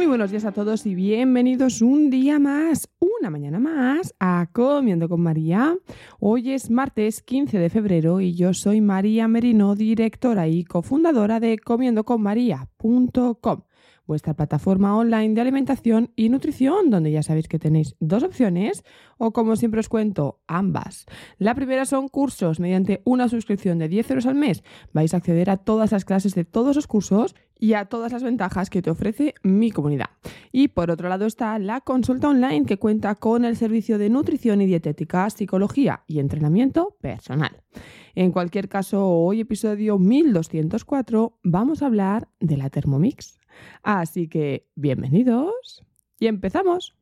Muy buenos días a todos y bienvenidos un día más, una mañana más a Comiendo con María. Hoy es martes 15 de febrero y yo soy María Merino, directora y cofundadora de comiendoconmaría.com vuestra plataforma online de alimentación y nutrición, donde ya sabéis que tenéis dos opciones, o como siempre os cuento, ambas. La primera son cursos. Mediante una suscripción de 10 euros al mes vais a acceder a todas las clases de todos los cursos y a todas las ventajas que te ofrece mi comunidad. Y por otro lado está la consulta online que cuenta con el servicio de nutrición y dietética, psicología y entrenamiento personal. En cualquier caso, hoy episodio 1204 vamos a hablar de la Thermomix. Así que, bienvenidos y empezamos.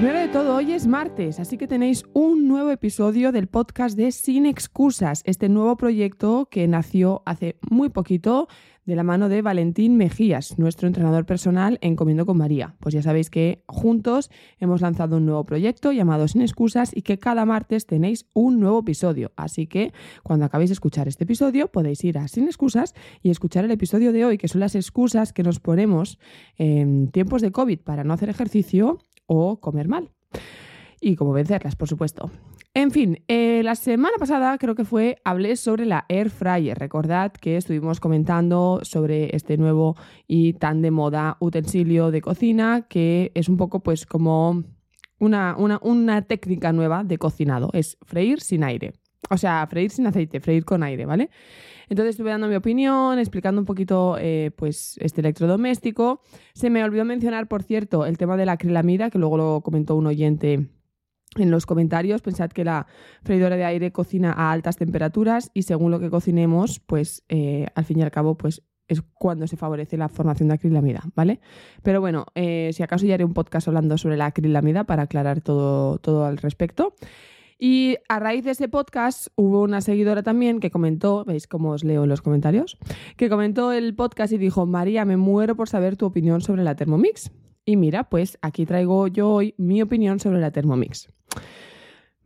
Primero de todo, hoy es martes, así que tenéis un nuevo episodio del podcast de Sin Excusas, este nuevo proyecto que nació hace muy poquito de la mano de Valentín Mejías, nuestro entrenador personal en Comiendo con María. Pues ya sabéis que juntos hemos lanzado un nuevo proyecto llamado Sin Excusas y que cada martes tenéis un nuevo episodio. Así que cuando acabéis de escuchar este episodio podéis ir a Sin Excusas y escuchar el episodio de hoy, que son las excusas que nos ponemos en tiempos de COVID para no hacer ejercicio o comer mal. Y cómo vencerlas, por supuesto. En fin, eh, la semana pasada creo que fue, hablé sobre la Air Fryer. Recordad que estuvimos comentando sobre este nuevo y tan de moda utensilio de cocina que es un poco pues como una, una, una técnica nueva de cocinado. Es freír sin aire. O sea, freír sin aceite, freír con aire, ¿vale? Entonces estuve dando mi opinión, explicando un poquito eh, pues este electrodoméstico. Se me olvidó mencionar, por cierto, el tema de la acrilamida, que luego lo comentó un oyente en los comentarios. Pensad que la freidora de aire cocina a altas temperaturas y según lo que cocinemos, pues eh, al fin y al cabo, pues es cuando se favorece la formación de acrilamida, ¿vale? Pero bueno, eh, si acaso ya haré un podcast hablando sobre la acrilamida para aclarar todo, todo al respecto. Y a raíz de ese podcast hubo una seguidora también que comentó, veis cómo os leo los comentarios, que comentó el podcast y dijo, María, me muero por saber tu opinión sobre la Thermomix. Y mira, pues aquí traigo yo hoy mi opinión sobre la Thermomix.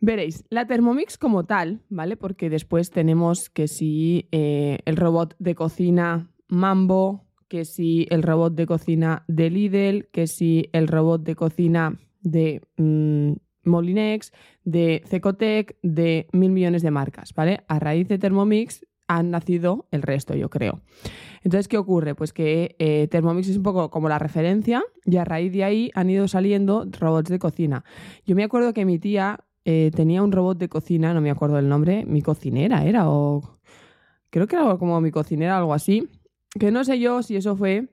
Veréis, la Thermomix como tal, ¿vale? Porque después tenemos que si eh, el robot de cocina Mambo, que si el robot de cocina de Lidl, que si el robot de cocina de mm, Molinex, de Cecotec, de mil millones de marcas, ¿vale? A raíz de Thermomix han nacido el resto, yo creo. Entonces, ¿qué ocurre? Pues que eh, Thermomix es un poco como la referencia y a raíz de ahí han ido saliendo robots de cocina. Yo me acuerdo que mi tía eh, tenía un robot de cocina, no me acuerdo el nombre, mi cocinera era, o creo que era como mi cocinera, algo así, que no sé yo si eso fue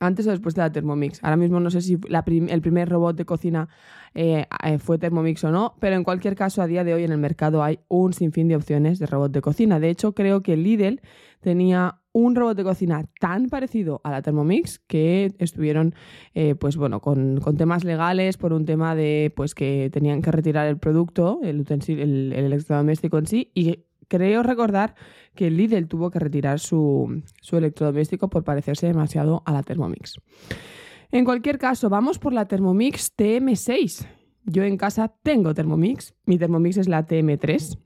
antes o después de la Thermomix. Ahora mismo no sé si el primer robot de cocina eh, eh, fue Thermomix o no, pero en cualquier caso a día de hoy en el mercado hay un sinfín de opciones de robot de cocina. De hecho, creo que Lidl tenía un robot de cocina tan parecido a la Thermomix que estuvieron eh, pues bueno con, temas legales por un tema de pues que tenían que retirar el producto el utensilio el electrodoméstico en sí y creo recordar que Lidl tuvo que retirar su, electrodoméstico por parecerse demasiado a la Thermomix. En cualquier caso, vamos por la Thermomix TM6. Yo en casa tengo Thermomix, mi Thermomix es la TM3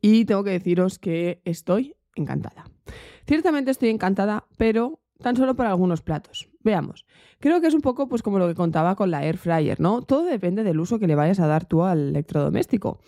y tengo que deciros que estoy encantada. Ciertamente estoy encantada, pero tan solo por algunos platos, Veamos. Creo que es un poco pues como lo que contaba con la air fryer, ¿no? Todo depende del uso que le vayas a dar tú al electrodoméstico.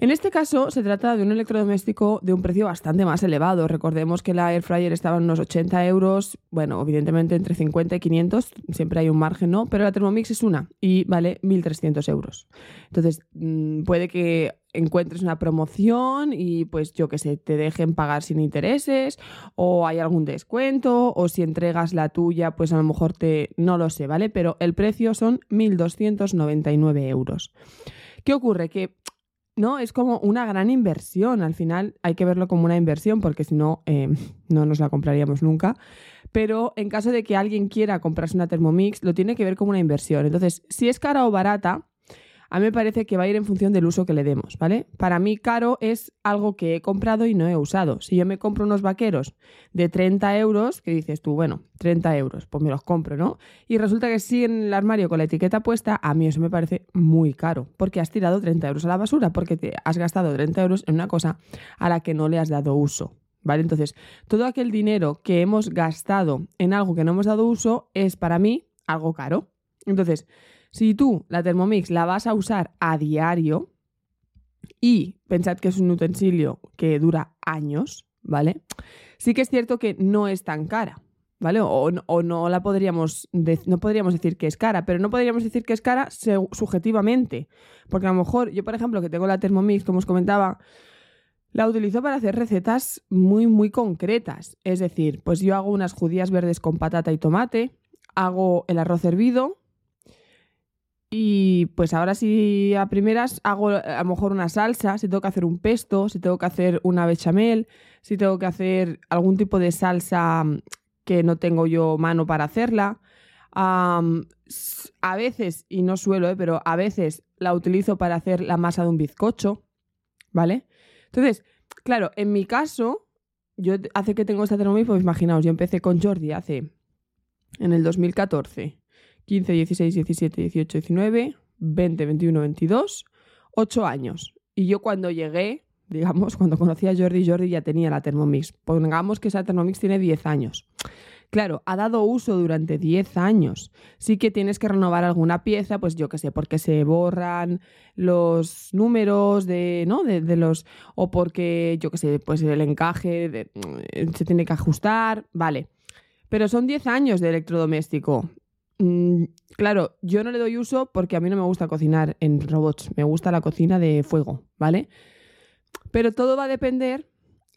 En este caso se trata de un electrodoméstico de un precio bastante más elevado. Recordemos que la air fryer estaba en unos 80 euros, bueno, evidentemente entre 50 y 500, siempre hay un margen, ¿no? Pero la Thermomix es una y vale 1.300 euros. Entonces, mm, puede que encuentres una promoción y pues yo que sé, te dejen pagar sin intereses o hay algún descuento o si entregas la tuya pues a lo mejor te, no lo sé, ¿vale? Pero el precio son 1.299 euros. ¿Qué ocurre? Que no, es como una gran inversión. Al final hay que verlo como una inversión porque si no, eh, no nos la compraríamos nunca. Pero en caso de que alguien quiera comprarse una Thermomix, lo tiene que ver como una inversión. Entonces, si es cara o barata, a mí me parece que va a ir en función del uso que le demos, ¿vale? Para mí caro es algo que he comprado y no he usado. Si yo me compro unos vaqueros de 30 euros, que dices tú, bueno, 30 euros, pues me los compro, ¿no? Y resulta que sí en el armario con la etiqueta puesta, a mí eso me parece muy caro, porque has tirado 30 euros a la basura, porque te has gastado 30 euros en una cosa a la que no le has dado uso. ¿Vale? Entonces, todo aquel dinero que hemos gastado en algo que no hemos dado uso es para mí algo caro. Entonces, si tú la Thermomix la vas a usar a diario y pensad que es un utensilio que dura años, ¿vale? Sí que es cierto que no es tan cara, ¿vale? O, no la podríamos, no podríamos decir que es cara, pero no podríamos decir que es cara subjetivamente. Porque a lo mejor yo, por ejemplo, que tengo la Thermomix, como os comentaba, la utilizo para hacer recetas muy, muy concretas. Es decir, pues yo hago unas judías verdes con patata y tomate, hago el arroz hervido, y pues ahora sí, a primeras hago a lo mejor una salsa, si tengo que hacer un pesto, si tengo que hacer una bechamel, si tengo que hacer algún tipo de salsa mm, que no tengo yo mano para hacerla. a veces, y no suelo, ¿eh? pero a veces la utilizo para hacer la masa de un bizcocho, ¿vale? Entonces, claro, en mi caso, yo hace que tengo esta Thermomix, pues imaginaos, yo empecé con Jordi hace, en el 2014. 15, 16, 17, 18, 19, 20, 21, 22, 8 años. Y yo cuando llegué, digamos, cuando conocí a Jordi, Jordi ya tenía la Thermomix. Pongamos que esa Thermomix tiene 10 años. Claro, ha dado uso durante 10 años. Sí que tienes que renovar alguna pieza, pues yo qué sé, porque se borran los números de, ¿no? De, los. o porque, yo qué sé, pues el encaje se tiene que ajustar. Vale. Pero son 10 años de electrodoméstico. Mm, claro, yo no le doy uso porque a mí no me gusta cocinar en robots, me gusta la cocina de fuego, ¿vale? Pero todo va a depender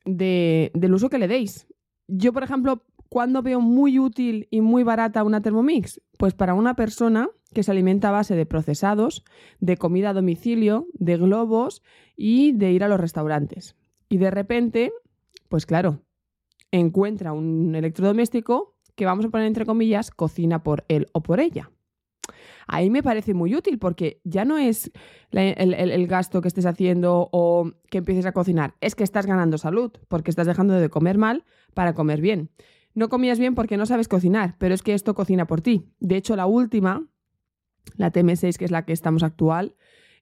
del uso que le deis. Yo, por ejemplo, ¿cuándo veo muy útil y muy barata una Thermomix? Pues para una persona que se alimenta a base de procesados, de comida a domicilio, de globos y de ir a los restaurantes. Y de repente, pues claro, encuentra un electrodoméstico que vamos a poner entre comillas, cocina por él o por ella. Ahí me parece muy útil porque ya no es el, gasto que estés haciendo o que empieces a cocinar, es que estás ganando salud porque estás dejando de comer mal para comer bien. No comías bien porque no sabes cocinar, pero es que esto cocina por ti. De hecho, la última, la TM6, que es la que estamos actual,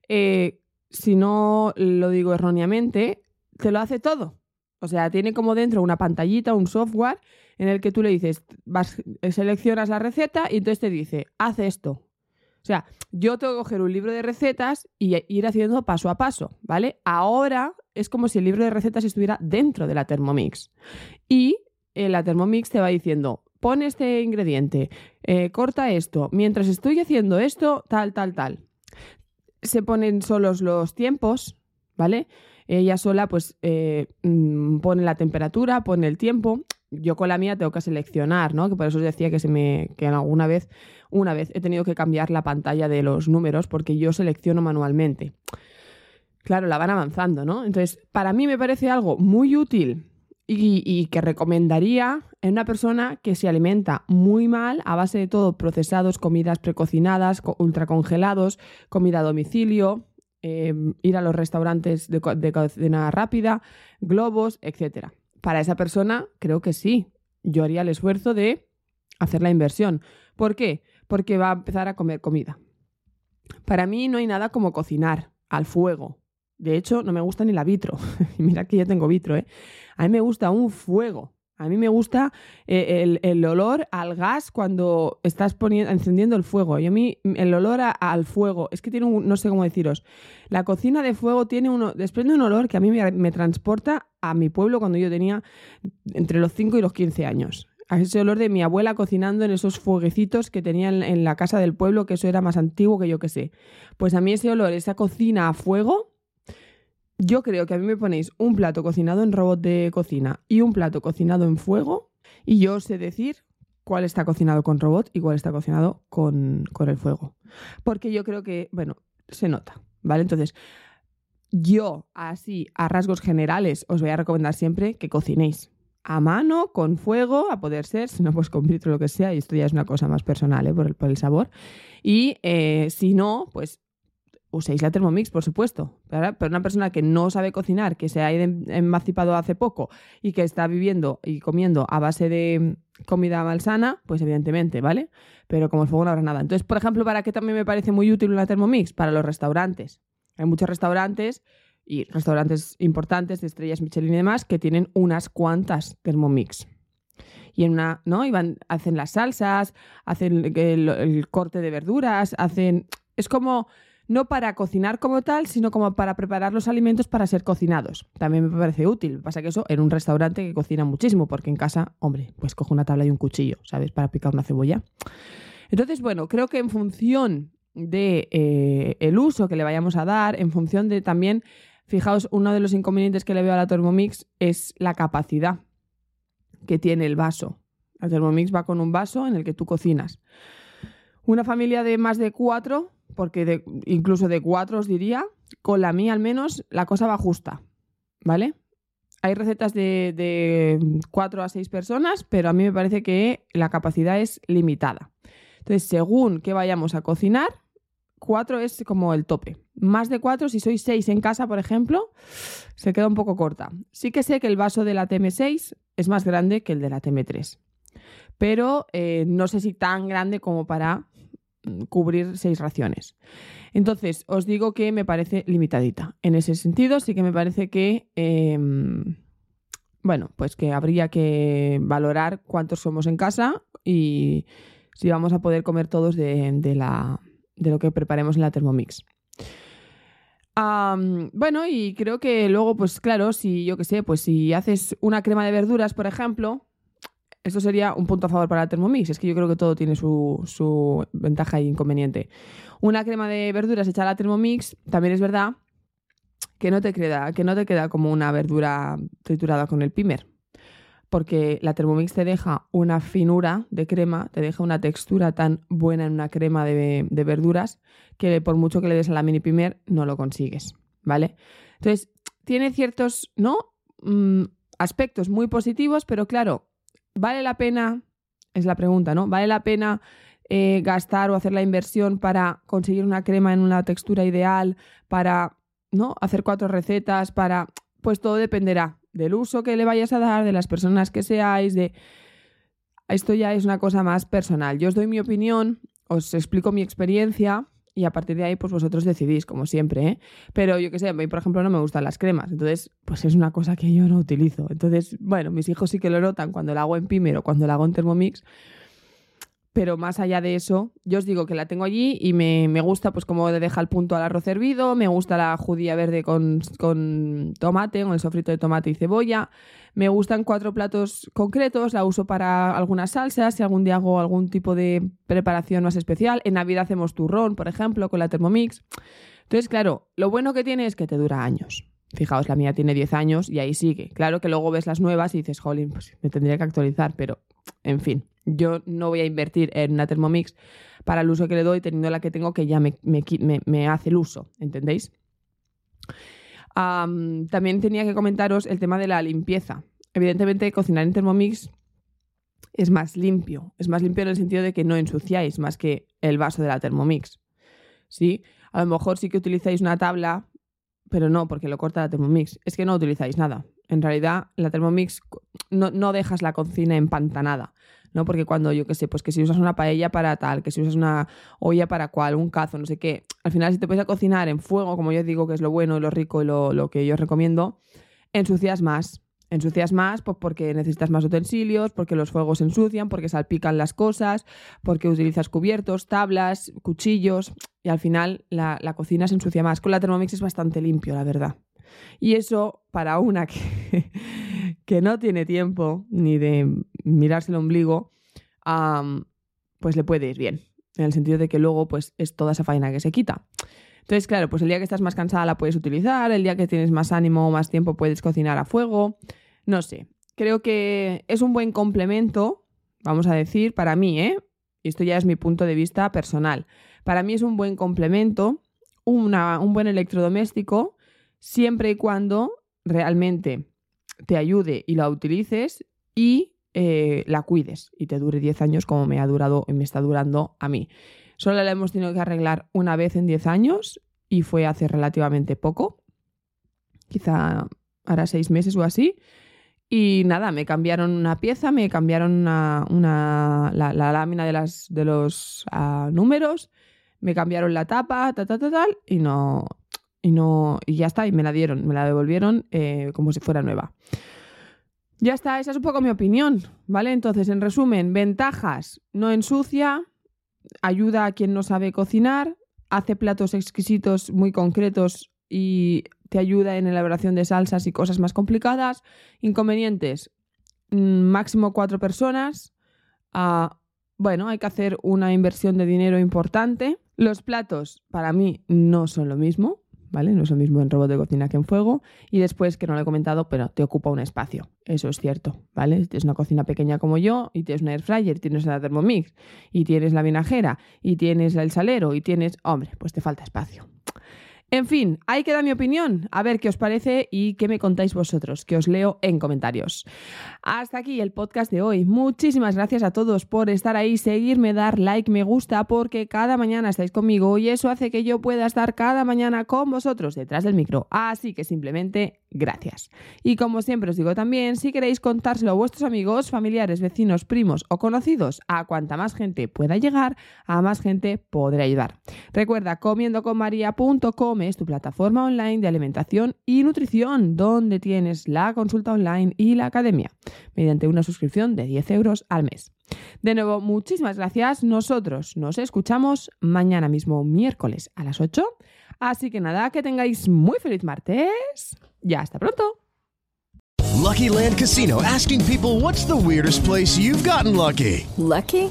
eh, si no lo digo erróneamente, te lo hace todo. O sea, tiene como dentro una pantallita, un software en el que tú le dices, vas, seleccionas la receta y entonces te dice, haz esto. O sea, yo tengo que coger un libro de recetas y ir haciendo paso a paso, ¿vale? Ahora es como si el libro de recetas estuviera dentro de la Thermomix. Y eh, la Thermomix te va diciendo, pon este ingrediente, eh, corta esto, mientras estoy haciendo esto, tal, tal, tal. Se ponen solos los tiempos, ¿vale? Ella sola pues eh, mm, pone la temperatura, pone el tiempo yo con la mía tengo que seleccionar, ¿no? Que por eso os decía que se me que alguna vez una vez he tenido que cambiar la pantalla de los números porque yo selecciono manualmente. Claro, la van avanzando, ¿no? Entonces, para mí me parece algo muy útil y, que recomendaría en una persona que se alimenta muy mal a base de todo procesados, comidas precocinadas, ultracongelados, comida a domicilio, eh, ir a los restaurantes de, de cocina rápida, globos, etcétera para esa persona creo que sí. Yo haría el esfuerzo de hacer la inversión. ¿Por qué? Porque va a empezar a comer comida. Para mí no hay nada como cocinar al fuego. De hecho, no me gusta ni la vitro. Mira que ya tengo vitro, ¿eh? A mí me gusta un fuego. A mí me gusta eh, el, olor al gas cuando estás poniendo, encendiendo el fuego. Y a mí el olor al fuego, es que tiene un, no sé cómo deciros, la cocina de fuego tiene uno, desprende un olor que a mí me, transporta a mi pueblo cuando yo tenía entre los 5 y los 15 años. A ese olor de mi abuela cocinando en esos fueguecitos que tenía en, en la casa del pueblo, que eso era más antiguo que yo que sé. Pues a mí ese olor, esa cocina a fuego, yo creo que a mí me ponéis un plato cocinado en robot de cocina y un plato cocinado en fuego y yo sé decir cuál está cocinado con robot y cuál está cocinado con, el fuego. Porque yo creo que, bueno, se nota, ¿vale? Entonces, yo así, a rasgos generales, os voy a recomendar siempre que cocinéis a mano, con fuego, a poder ser, si no, pues con vitro, lo que sea, y esto ya es una cosa más personal, ¿eh? por, el, por el sabor. Y eh, si no, pues uséis la Thermomix, por supuesto. Pero una persona que no sabe cocinar, que se ha emancipado hace poco y que está viviendo y comiendo a base de comida malsana, pues evidentemente, ¿vale? Pero como el fuego no habrá nada. Entonces, por ejemplo, ¿para qué también me parece muy útil una Thermomix? Para los restaurantes. Hay muchos restaurantes y restaurantes importantes de estrellas Michelin y demás que tienen unas cuantas Thermomix. Y en una, ¿no? Y hacen las salsas, hacen el corte de verduras, hacen. Es como no para cocinar como tal, sino como para preparar los alimentos para ser cocinados. También me parece útil. Pasa que eso en un restaurante que cocina muchísimo, porque en casa, hombre, pues cojo una tabla y un cuchillo, ¿sabes? Para picar una cebolla. Entonces, bueno, creo que en función de eh, el uso que le vayamos a dar, en función de también, fijaos, uno de los inconvenientes que le veo a la Thermomix es la capacidad que tiene el vaso. La Thermomix va con un vaso en el que tú cocinas. Una familia de más de cuatro porque incluso de cuatro os diría, con la mía al menos la cosa va justa, ¿vale? Hay recetas de, cuatro a seis personas, pero a mí me parece que la capacidad es limitada. Entonces, según que vayamos a cocinar, cuatro es como el tope. Más de cuatro, si sois seis en casa, por ejemplo, se queda un poco corta. Sí que sé que el vaso de la TM6 es más grande que el de la TM3, pero eh, no sé si tan grande como para cubrir seis raciones. Entonces, os digo que me parece limitadita. En ese sentido, sí que me parece que, em, bueno, pues que habría que valorar cuántos somos en casa y si vamos a poder comer todos de, la, de lo que preparemos en la Thermomix. bueno, y creo que luego, pues claro, si yo qué sé, pues si haces una crema de verduras, por ejemplo, esto sería un punto a favor para la Thermomix. Es que yo creo que todo tiene su, ventaja e inconveniente. Una crema de verduras hecha a la Thermomix, también es verdad que no te queda, que no te queda como una verdura triturada con el pimer. Porque la Thermomix te deja una finura de crema, te deja una textura tan buena en una crema de, verduras que por mucho que le des a la mini pimer no lo consigues. ¿Vale? Entonces, tiene ciertos, ¿no? Mm, aspectos muy positivos, pero claro, ¿Vale la pena? Es la pregunta, ¿no? ¿Vale la pena eh, gastar o hacer la inversión para conseguir una crema en una textura ideal, para ¿no? hacer cuatro recetas, para... Pues todo dependerá del uso que le vayas a dar, de las personas que seáis, de... Esto ya es una cosa más personal. Yo os doy mi opinión, os explico mi experiencia y a partir de ahí, pues vosotros decidís, como siempre, ¿eh? Pero yo qué sé, a mí, por ejemplo, no me gustan las cremas, entonces, pues es una cosa que yo no utilizo. Entonces, bueno, mis hijos sí que lo notan cuando la hago en Pimer o cuando la hago en Thermomix, pero más allá de eso, yo os digo que la tengo allí y me, gusta pues como deja el punto al arroz hervido, me gusta la judía verde con, con tomate, con el sofrito de tomate y cebolla, me gustan cuatro platos concretos, la uso para algunas salsas, si algún día hago algún tipo de preparación más especial, en Navidad hacemos turrón, por ejemplo, con la Thermomix. Entonces, claro, lo bueno que tiene es que te dura años. Fijaos, la mía tiene 10 años y ahí sigue. Claro que luego ves las nuevas y dices, jolín, pues me tendría que actualizar, pero en fin, yo no voy a invertir en una Thermomix para el uso que le doy, teniendo la que tengo que ya me, hace el uso, ¿entendéis? también tenía que comentaros el tema de la limpieza. Evidentemente, cocinar en Thermomix es más limpio. Es más limpio en el sentido de que no ensuciáis más que el vaso de la Thermomix. ¿Sí? A lo mejor sí que utilizáis una tabla, pero no, porque lo corta la Thermomix. Es que no utilizáis nada. En realidad, la Thermomix no, no dejas la cocina empantanada. ¿No? Porque cuando, yo qué sé, pues que si usas una paella para tal, que si usas una olla para cual, un cazo, no sé qué, al final si te puedes a cocinar en fuego, como yo digo que es lo bueno y lo rico y lo, que yo recomiendo, ensucias más. Ensucias más pues, porque necesitas más utensilios, porque los fuegos se ensucian, porque salpican las cosas, porque utilizas cubiertos, tablas, cuchillos y al final la, la cocina se ensucia más. Con la Thermomix es bastante limpio, la verdad. Y eso para una que, que no tiene tiempo ni de mirarse el ombligo, pues le puede ir bien. En el sentido de que luego pues es toda esa faena que se quita. Entonces, claro, pues el día que estás más cansada la puedes utilizar, el día que tienes más ánimo o más tiempo puedes cocinar a fuego. No sé. Creo que es un buen complemento, vamos a decir, para mí, ¿eh? Y esto ya es mi punto de vista personal. Para mí es un buen complemento, una- un buen electrodoméstico, siempre y cuando realmente te ayude y la utilices y eh, la cuides y te dure 10 años como me ha durado y me está durando a mí. Solo la hemos tenido que arreglar una vez en 10 años y fue hace relativamente poco, quizá hará seis meses o así. Y nada, me cambiaron una pieza, me cambiaron una, la lámina de, las, de los ah, números, me cambiaron la tapa, tal, tal, tal, tal, y no, y no, y ya está, y me la dieron, me la devolvieron eh, como si fuera nueva. Ya está, esa es un poco mi opinión, ¿vale? Entonces, en resumen, ventajas, no ensucia, ayuda a quien no sabe cocinar, hace platos exquisitos muy concretos y te ayuda en elaboración de salsas y cosas más complicadas. Inconvenientes, mm, máximo cuatro personas. Ah, bueno, hay que hacer una inversión de dinero importante. Los platos, para mí, no son lo mismo, ¿vale? No es lo mismo en robot de cocina que en fuego. Y después, que no lo he comentado, pero te ocupa un espacio. Eso es cierto, ¿vale? Tienes una cocina pequeña como yo y tienes una air fryer, tienes la Thermomix y tienes la vinajera y tienes el salero y tienes... Hombre, pues te falta espacio. En fin, ahí queda mi opinión. A ver qué os parece y qué me contáis vosotros, que os leo en comentarios. Hasta aquí el podcast de hoy. Muchísimas gracias a todos por estar ahí, seguirme, dar like, me gusta, porque cada mañana estáis conmigo y eso hace que yo pueda estar cada mañana con vosotros detrás del micro. Así que simplemente gracias. Y como siempre os digo también, si queréis contárselo a vuestros amigos, familiares, vecinos, primos o conocidos, a cuanta más gente pueda llegar, a más gente podré ayudar. Recuerda, comiendoconmaria.com es tu plataforma online de alimentación y nutrición, donde tienes la consulta online y la academia, mediante una suscripción de 10 euros al mes. De nuevo, muchísimas gracias. Nosotros nos escuchamos mañana mismo, miércoles a las 8. Así que nada, que tengáis muy feliz martes. Ya hasta pronto. Lucky Land Casino asking people what's the weirdest place you've gotten lucky? Lucky?